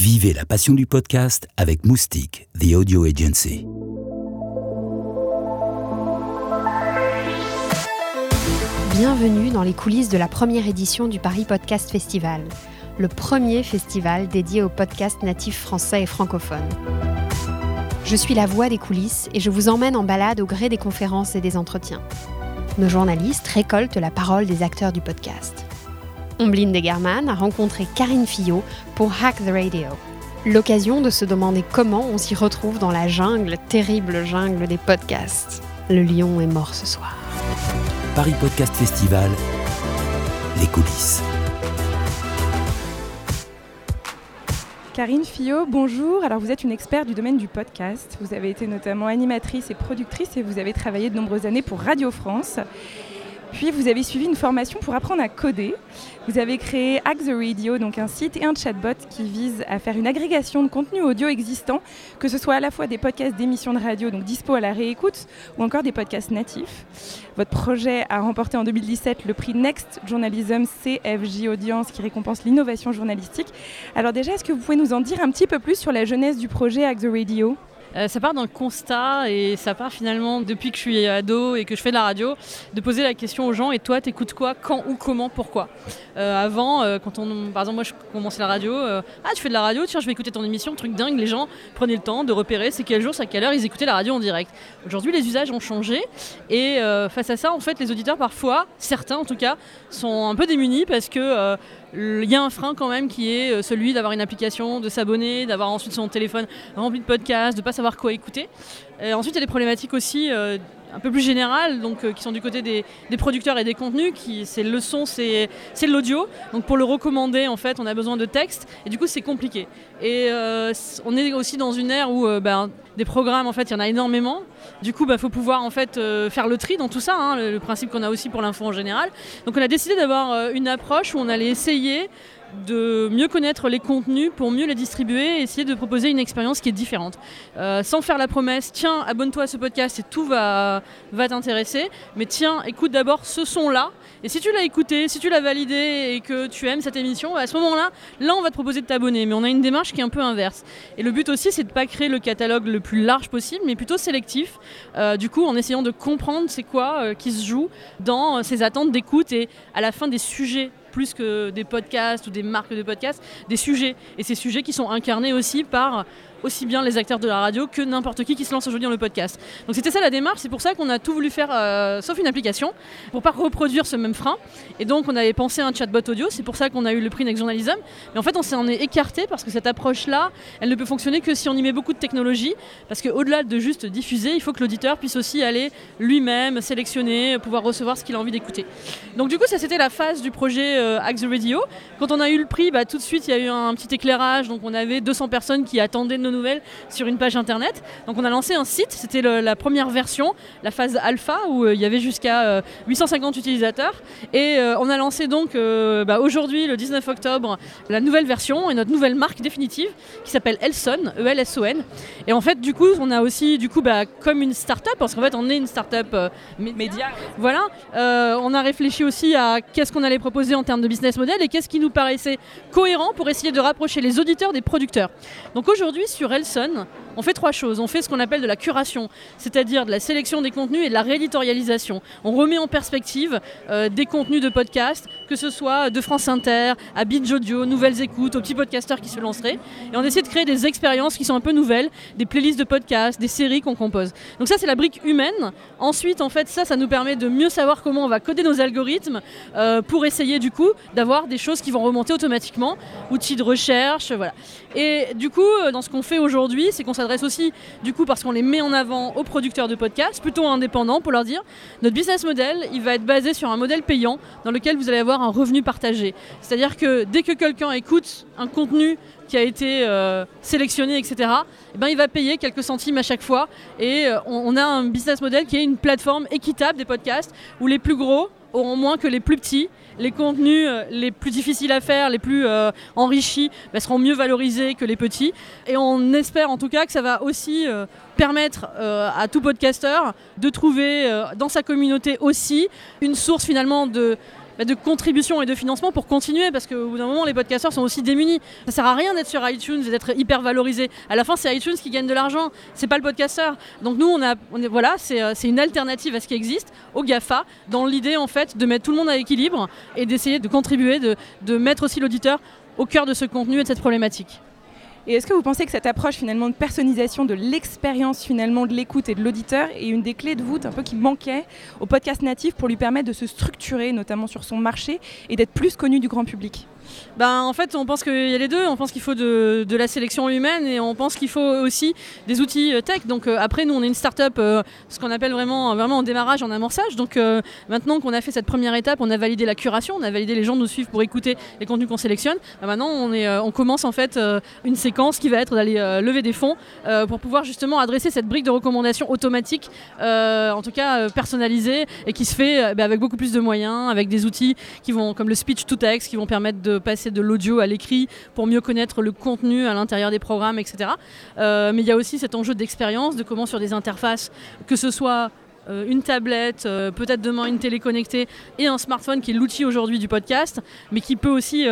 Vivez la passion du podcast avec Moustique, The Audio Agency. Bienvenue dans les coulisses de la première édition du Paris Podcast Festival, le premier festival dédié aux podcasts natifs français et francophones. Je suis la voix des coulisses et je vous emmène en balade au gré des conférences et des entretiens. Nos journalistes récoltent la parole des acteurs du podcast. Ombline Degerman a rencontré Karine Fillot pour Hack the Radio. L'occasion de se demander comment on s'y retrouve dans la jungle, terrible jungle des podcasts. Le lion est mort ce soir. Paris Podcast Festival, les coulisses. Karine Fillot, bonjour. Alors vous êtes une experte du domaine du podcast. Vous avez été notamment animatrice et productrice et vous avez travaillé de nombreuses années pour Radio France. Puis vous avez suivi une formation pour apprendre à coder. Vous avez créé Hack the Radio, donc un site et un chatbot qui vise à faire une agrégation de contenu audio existant, que ce soit à la fois des podcasts d'émissions de radio, donc dispo à la réécoute, ou encore des podcasts natifs. Votre projet a remporté en 2017 le prix Next Journalism CFJ Audience qui récompense l'innovation journalistique. Alors déjà, est-ce que vous pouvez nous en dire un petit peu plus sur la jeunesse du projet Hack the Radio? Euh, ça part d'un constat et ça part finalement depuis que je suis ado et que je fais de la radio, de poser la question aux gens et toi t'écoutes quoi, quand, où, comment, pourquoi? Euh, avant, euh, quand on, par exemple moi je commençais la radio, ah tu fais de la radio, tiens je vais écouter ton émission, truc dingue, les gens prenaient le temps de repérer c'est quel jour, c'est à quelle heure ils écoutaient la radio en direct. Aujourd'hui les usages ont changé et face à ça en fait les auditeurs parfois, certains en tout cas, sont un peu démunis parce que il y a un frein quand même qui est euh, celui d'avoir une application, de s'abonner, d'avoir ensuite son téléphone rempli de podcasts, de ne pas savoir quoi écouter. Ensuite, il y a des problématiques aussi euh, un peu plus générales, donc, euh, qui sont du côté des, producteurs et des contenus. Qui, c'est le son, c'est, l'audio. Donc pour le recommander, en fait, on a besoin de texte. Et du coup, c'est compliqué. Et on est aussi dans une ère où ben, des programmes, en fait, il y en a énormément. Du coup, il bah, faut pouvoir en fait faire le tri dans tout ça, hein, le, le, principe qu'on a aussi pour l'info en général. Donc on a décidé d'avoir une approche où on allait essayer de mieux connaître les contenus pour mieux les distribuer et essayer de proposer une expérience qui est différente. Euh, sans faire la promesse, tiens, abonne-toi à ce podcast et tout va, va t'intéresser, mais tiens, écoute d'abord ce son-là, et si tu l'as écouté, si tu l'as validé et que tu aimes cette émission, à ce moment-là, là on va te proposer de t'abonner, mais on a une démarche qui est un peu inverse. Et le but aussi, c'est de ne pas créer le catalogue le plus large possible, mais plutôt sélectif, euh, du coup en essayant de comprendre c'est quoi euh, qui se joue dans ces attentes d'écoute et à la fin des sujets plus que des podcasts ou des marques de podcasts, des sujets. Et ces sujets qui sont incarnés aussi par aussi bien les acteurs de la radio que n'importe qui qui se lance aujourd'hui dans le podcast. Donc c'était ça la démarche, c'est pour ça qu'on a tout voulu faire euh, sauf une application, pour pas reproduire ce même frein. Et donc on avait pensé à un chatbot audio, c'est pour ça qu'on a eu le prix Next Journalism. Mais en fait on s'en est écarté parce que cette approche-là, elle ne peut fonctionner que si on y met beaucoup de technologie, parce qu'au-delà de juste diffuser, il faut que l'auditeur puisse aussi aller lui-même sélectionner, pouvoir recevoir ce qu'il a envie d'écouter. Donc du coup ça c'était la phase du projet euh, Axe Radio. Quand on a eu le prix, bah, tout de suite il y a eu un petit éclairage, donc on avait 200 personnes qui attendaient nos nouvelles sur une page internet. Donc on a lancé un site, c'était la première version, la phase alpha où euh, il y avait jusqu'à 850 euh, utilisateurs. Et euh, on a lancé donc bah, aujourd'hui, le 19 octobre, la nouvelle version et notre nouvelle marque définitive qui s'appelle Elson, E-L-S-O-N. Et en fait, du coup, on a aussi, du coup, bah, comme une start-up, parce qu'en fait, on est une start-up média. Voilà, on a réfléchi aussi à qu'est-ce qu'on allait proposer en termes de business model et qu'est-ce qui nous paraissait cohérent pour essayer de rapprocher les auditeurs des producteurs. Donc aujourd'hui, sur Elson, on fait trois choses. On fait ce qu'on appelle de la curation, c'est-à-dire de la sélection des contenus et de la rééditorialisation. On remet en perspective euh, des contenus de podcast, que ce soit de France Inter, à Binge Audio, Nouvelles Écoutes, aux petits podcasteurs qui se lanceraient. Et on essaie de créer des expériences qui sont un peu nouvelles, des playlists de podcasts, des séries qu'on compose. Donc ça, c'est la brique humaine. Ensuite, en fait, ça, ça nous permet de mieux savoir comment on va coder nos algorithmes euh, pour essayer, du coup, d'avoir des choses qui vont remonter automatiquement, outils de recherche, voilà. Et du coup, euh, dans ce qu'on fait aujourd'hui, c'est qu'on s'adresse aussi, du coup, parce qu'on les met en avant aux producteurs de podcasts, plutôt indépendants, pour leur dire, notre business model, il va être basé sur un modèle payant dans lequel vous allez avoir un revenu partagé. C'est-à-dire que dès que quelqu'un écoute un contenu qui a été euh, sélectionné, etc., eh ben, il va payer quelques centimes à chaque fois. Et euh, on, a un business model qui est une plateforme équitable des podcasts où les plus gros auront moins que les plus petits. Les contenus euh, les plus difficiles à faire, les plus enrichis, bah, seront mieux valorisés que les petits. Et on espère en tout cas que ça va aussi permettre à tout podcasteur de trouver dans sa communauté aussi une source finalement de de contribution et de financement pour continuer parce qu'au bout d'un moment les podcasteurs sont aussi démunis. Ça sert à rien d'être sur iTunes et d'être hyper valorisé. À la fin c'est iTunes qui gagne de l'argent, c'est pas le podcasteur. Donc nous on a, voilà, c'est une alternative à ce qui existe au Gafa dans l'idée en fait de mettre tout le monde à équilibre et d'essayer de contribuer, de mettre aussi l'auditeur au cœur de ce contenu et de cette problématique. Et est-ce que vous pensez que cette approche finalement de personnalisation de l'expérience finalement de l'écoute et de l'auditeur est une des clés de voûte un peu qui manquait au podcast natif pour lui permettre de se structurer notamment sur son marché et d'être plus connu du grand public? Ben, en fait, on pense qu'il y a les deux. On pense qu'il faut de, la sélection humaine et on pense qu'il faut aussi des outils euh, tech. Donc euh, après, nous, on est une start-up, euh, ce qu'on appelle vraiment, vraiment en démarrage, en amorçage. Donc maintenant qu'on a fait cette première étape, on a validé la curation, on a validé les gens nous suivent pour écouter les contenus qu'on sélectionne. Ben, maintenant, on, commence en fait une séquence qui va être d'aller lever des fonds pour pouvoir justement adresser cette brique de recommandation automatique, en tout cas personnalisée et qui se fait ben, avec beaucoup plus de moyens, avec des outils qui vont comme le speech to text, qui vont permettre de passer de l'audio à l'écrit pour mieux connaître le contenu à l'intérieur des programmes, etc. Euh, mais il y a aussi cet enjeu d'expérience, de comment sur des interfaces, que ce soit euh, une tablette, euh, peut-être demain une télé connectée et un smartphone qui est l'outil aujourd'hui du podcast, mais qui peut aussi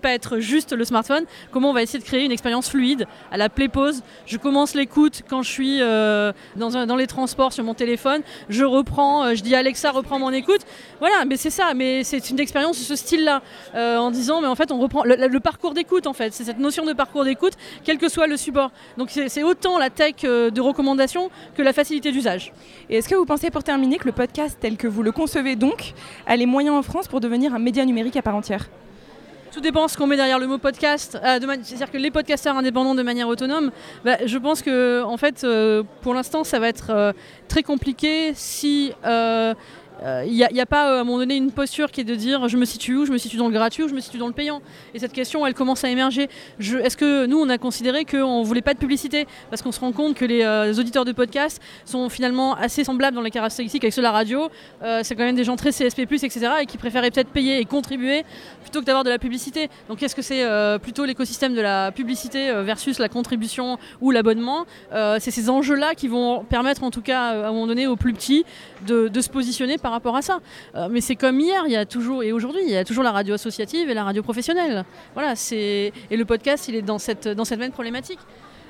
pas être juste le smartphone, comment on va essayer de créer une expérience fluide à la play pause. Je commence l'écoute quand je suis euh, dans, les transports sur mon téléphone, je reprends, euh, je dis Alexa reprend mon écoute. Voilà, mais c'est ça, mais c'est une expérience de ce style-là, euh, en disant mais en fait on reprend le, parcours d'écoute en fait, c'est cette notion de parcours d'écoute, quel que soit le support. Donc c'est autant la tech de recommandation que la facilité d'usage. Et est-ce que vous pensez pour terminer que le podcast tel que vous le concevez donc a les moyens en France pour devenir un média numérique à part entière? Tout dépend ce qu'on met derrière le mot podcast. Euh, c'est-à-dire que les podcasteurs indépendants de manière autonome, bah, je pense que en fait, euh, pour l'instant, ça va être euh, très compliqué si il euh, n'y a, pas euh, à un moment donné une posture qui est de dire je me situe où, je me situe dans le gratuit ou je me situe dans le payant. Et cette question, elle commence à émerger. Est-ce que nous, on a considéré qu'on ne voulait pas de publicité? Parce qu'on se rend compte que les euh, auditeurs de podcast sont finalement assez semblables dans les caractéristiques avec ceux de la radio. c'est quand même des gens très CSP, etc. et qui préféraient peut-être payer et contribuer plutôt que d'avoir de la publicité. Donc est-ce que c'est plutôt l'écosystème de la publicité versus la contribution ou l'abonnement? C'est ces enjeux-là qui vont permettre en tout cas à un moment donné aux plus petits de se positionner par rapport à ça. Euh, mais c'est comme hier, il y a toujours et aujourd'hui, il y a toujours la radio associative et la radio professionnelle. Voilà, c'est et le podcast, il est dans cette dans problématique.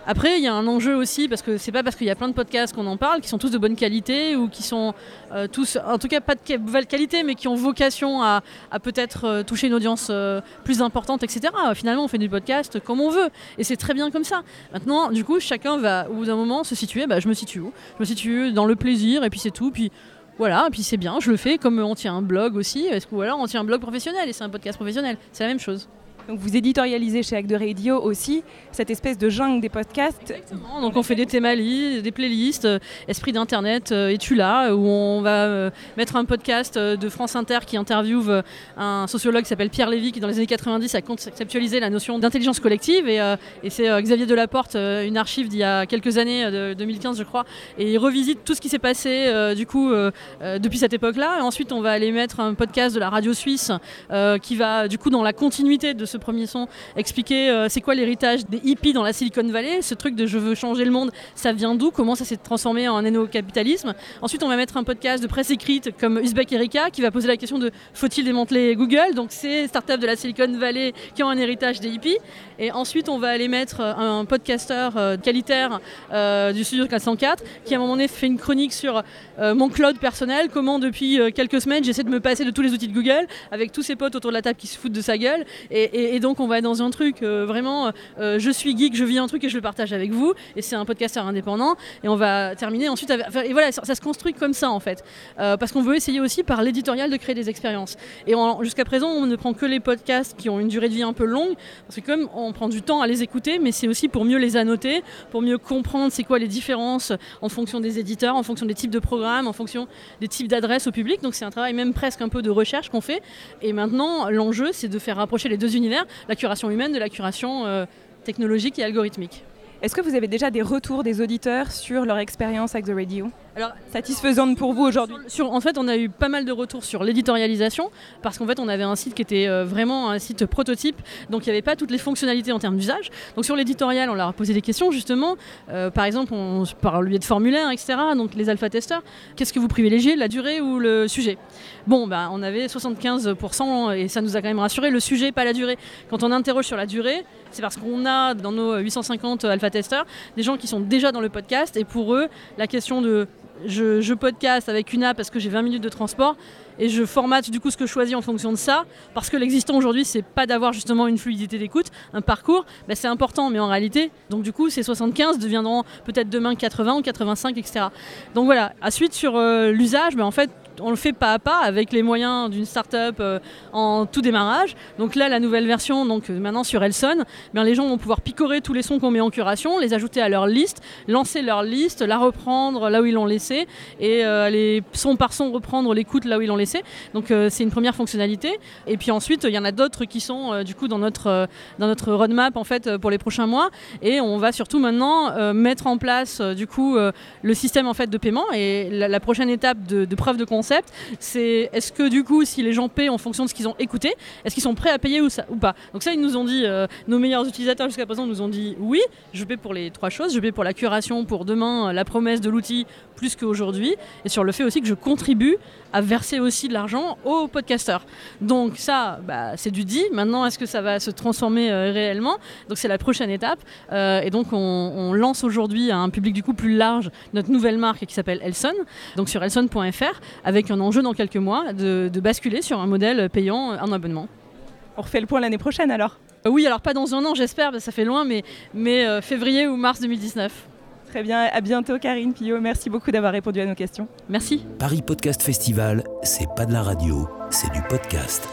Après, il y a un enjeu aussi, parce que c'est pas parce qu'il y a plein de podcasts qu'on en parle, qui sont tous de bonne qualité, ou qui sont euh, tous, en tout cas pas de mauvaise qualité, mais qui ont vocation à, peut-être euh, toucher une audience plus importante, etc. Finalement, on fait du podcast comme on veut, et c'est très bien comme ça. Maintenant, du coup, chacun va, au bout d'un moment, se situer, bah, je me situe où? Je me situe dans le plaisir, et puis c'est tout. Voilà, et puis c'est bien, je le fais comme on tient un blog aussi, que voilà, on tient un blog professionnel et c'est un podcast professionnel, c'est la même chose. Vous éditorialisez chez Act de Radio aussi cette espèce de jungle des podcasts. Exactement. Donc on fait des thémalies, des playlists, euh, Esprit d'Internet euh, et tu là, où on va euh, mettre un podcast de France Inter qui interviewe un sociologue qui s'appelle Pierre Lévy qui dans les années 90 a conceptualisé la notion d'intelligence collective et, c'est Xavier Delaporte, une archive d'il y a quelques années, de 2015 je crois, et il revisite tout ce qui s'est passé du coup depuis cette époque-là. Et ensuite on va aller mettre un podcast de la radio suisse qui va du coup dans la continuité de ce ce premier son, expliquer euh, c'est quoi l'héritage des hippies dans la Silicon Valley, ce truc de je veux changer le monde, ça vient d'où, comment ça s'est transformé en néo-capitalisme. Ensuite, on va mettre un podcast de presse écrite comme Uzbek Erika qui va poser la question de faut-il démanteler Google Donc, c'est startup de la Silicon Valley qui ont un héritage des hippies. Et ensuite, on va aller mettre euh, un podcasteur euh, qualitaire du studio 404 qui, à un moment donné, fait une chronique sur mon cloud personnel, comment depuis quelques semaines j'essaie de me passer de tous les outils de Google avec tous ses potes autour de la table qui se foutent de sa gueule. et, donc on va être dans un truc euh, vraiment, euh, je suis geek, je vis un truc et je le partage avec vous. Et c'est un podcasteur indépendant. Et on va terminer ensuite et voilà, ça, se construit comme ça en fait, euh, parce qu'on veut essayer aussi par l'éditorial de créer des expériences. Et jusqu'à présent, on ne prend que les podcasts qui ont une durée de vie un peu longue, parce que comme on prend du temps à les écouter, mais c'est aussi pour mieux les annoter, pour mieux comprendre c'est quoi les différences en fonction des éditeurs, en fonction des types de programmes, en fonction des types d'adresses au public. Donc c'est un travail même presque un peu de recherche qu'on fait. Et maintenant, l'enjeu, c'est de faire rapprocher les deux univers la curation humaine de la curation euh, technologique et algorithmique. Est-ce que vous avez déjà des retours des auditeurs sur leur expérience avec The Radio? Alors, satisfaisante pour vous aujourd'hui? En fait, on a eu pas mal de retours sur l'éditorialisation, parce qu'en fait, on avait un site qui était euh, vraiment un site prototype, donc il n'y avait pas toutes les fonctionnalités en termes d'usage. Donc sur l'éditorial, on leur a posé des questions, justement. Euh, par exemple, on, par le biais de formulaires, etc., donc les alpha-testeurs, qu'est-ce que vous privilégiez, la durée ou le sujet? Bon, ben, on avait 75%, et ça nous a quand même rassuré, le sujet, pas la durée. Quand on interroge sur la durée, c'est parce qu'on a dans nos 850 des gens qui sont déjà dans le podcast, et pour eux, la question de je, podcast avec une app parce que j'ai 20 minutes de transport et je formate du coup ce que je choisis en fonction de ça parce que l'existant aujourd'hui c'est pas d'avoir justement une fluidité d'écoute, un parcours, bah, c'est important mais en réalité donc du coup ces 75 deviendront peut-être demain 80 ou 85 etc. Donc voilà, à suite sur euh, l'usage, bah, en fait on le fait pas à pas avec les moyens d'une start-up euh, en tout démarrage. Donc là, la nouvelle version, donc euh, maintenant sur Elson, bien, les gens vont pouvoir picorer tous les sons qu'on met en curation, les ajouter à leur liste, lancer leur liste, la reprendre là où ils l'ont laissé et euh, les son par son reprendre l'écoute là où ils l'ont laissé. Donc c'est une première fonctionnalité. Et puis ensuite, il y en a d'autres qui sont du coup dans notre, roadmap en fait pour les prochains mois. Et on va surtout maintenant mettre en place du coup le système de paiement et la, prochaine étape de, de preuve de concept c'est est-ce que du coup, si les gens paient en fonction de ce qu'ils ont écouté, est-ce qu'ils sont prêts à payer ou, pas? Donc ça, ils nous ont dit, euh, nos meilleurs utilisateurs jusqu'à présent nous ont dit oui, je paie pour les trois choses, je paie pour la curation, pour demain, la promesse de l'outil plus qu'aujourd'hui, et sur le fait aussi que je contribue à verser aussi de l'argent aux podcasteurs. Donc ça, bah, c'est du dit. Maintenant, est-ce que ça va se transformer euh, réellement? Donc c'est la prochaine étape. Euh, et donc on, lance aujourd'hui à un public du coup plus large notre nouvelle marque qui s'appelle Elson, donc sur elson.fr, avec un enjeu dans quelques mois de, basculer sur un modèle payant en abonnement. On refait le point l'année prochaine alors Oui, alors pas dans un an, j'espère, ça fait loin, mais, mais euh, février ou mars 2019. Très bien, à bientôt Karine Pillot. Merci beaucoup d'avoir répondu à nos questions. Merci. Paris Podcast Festival, c'est pas de la radio, c'est du podcast.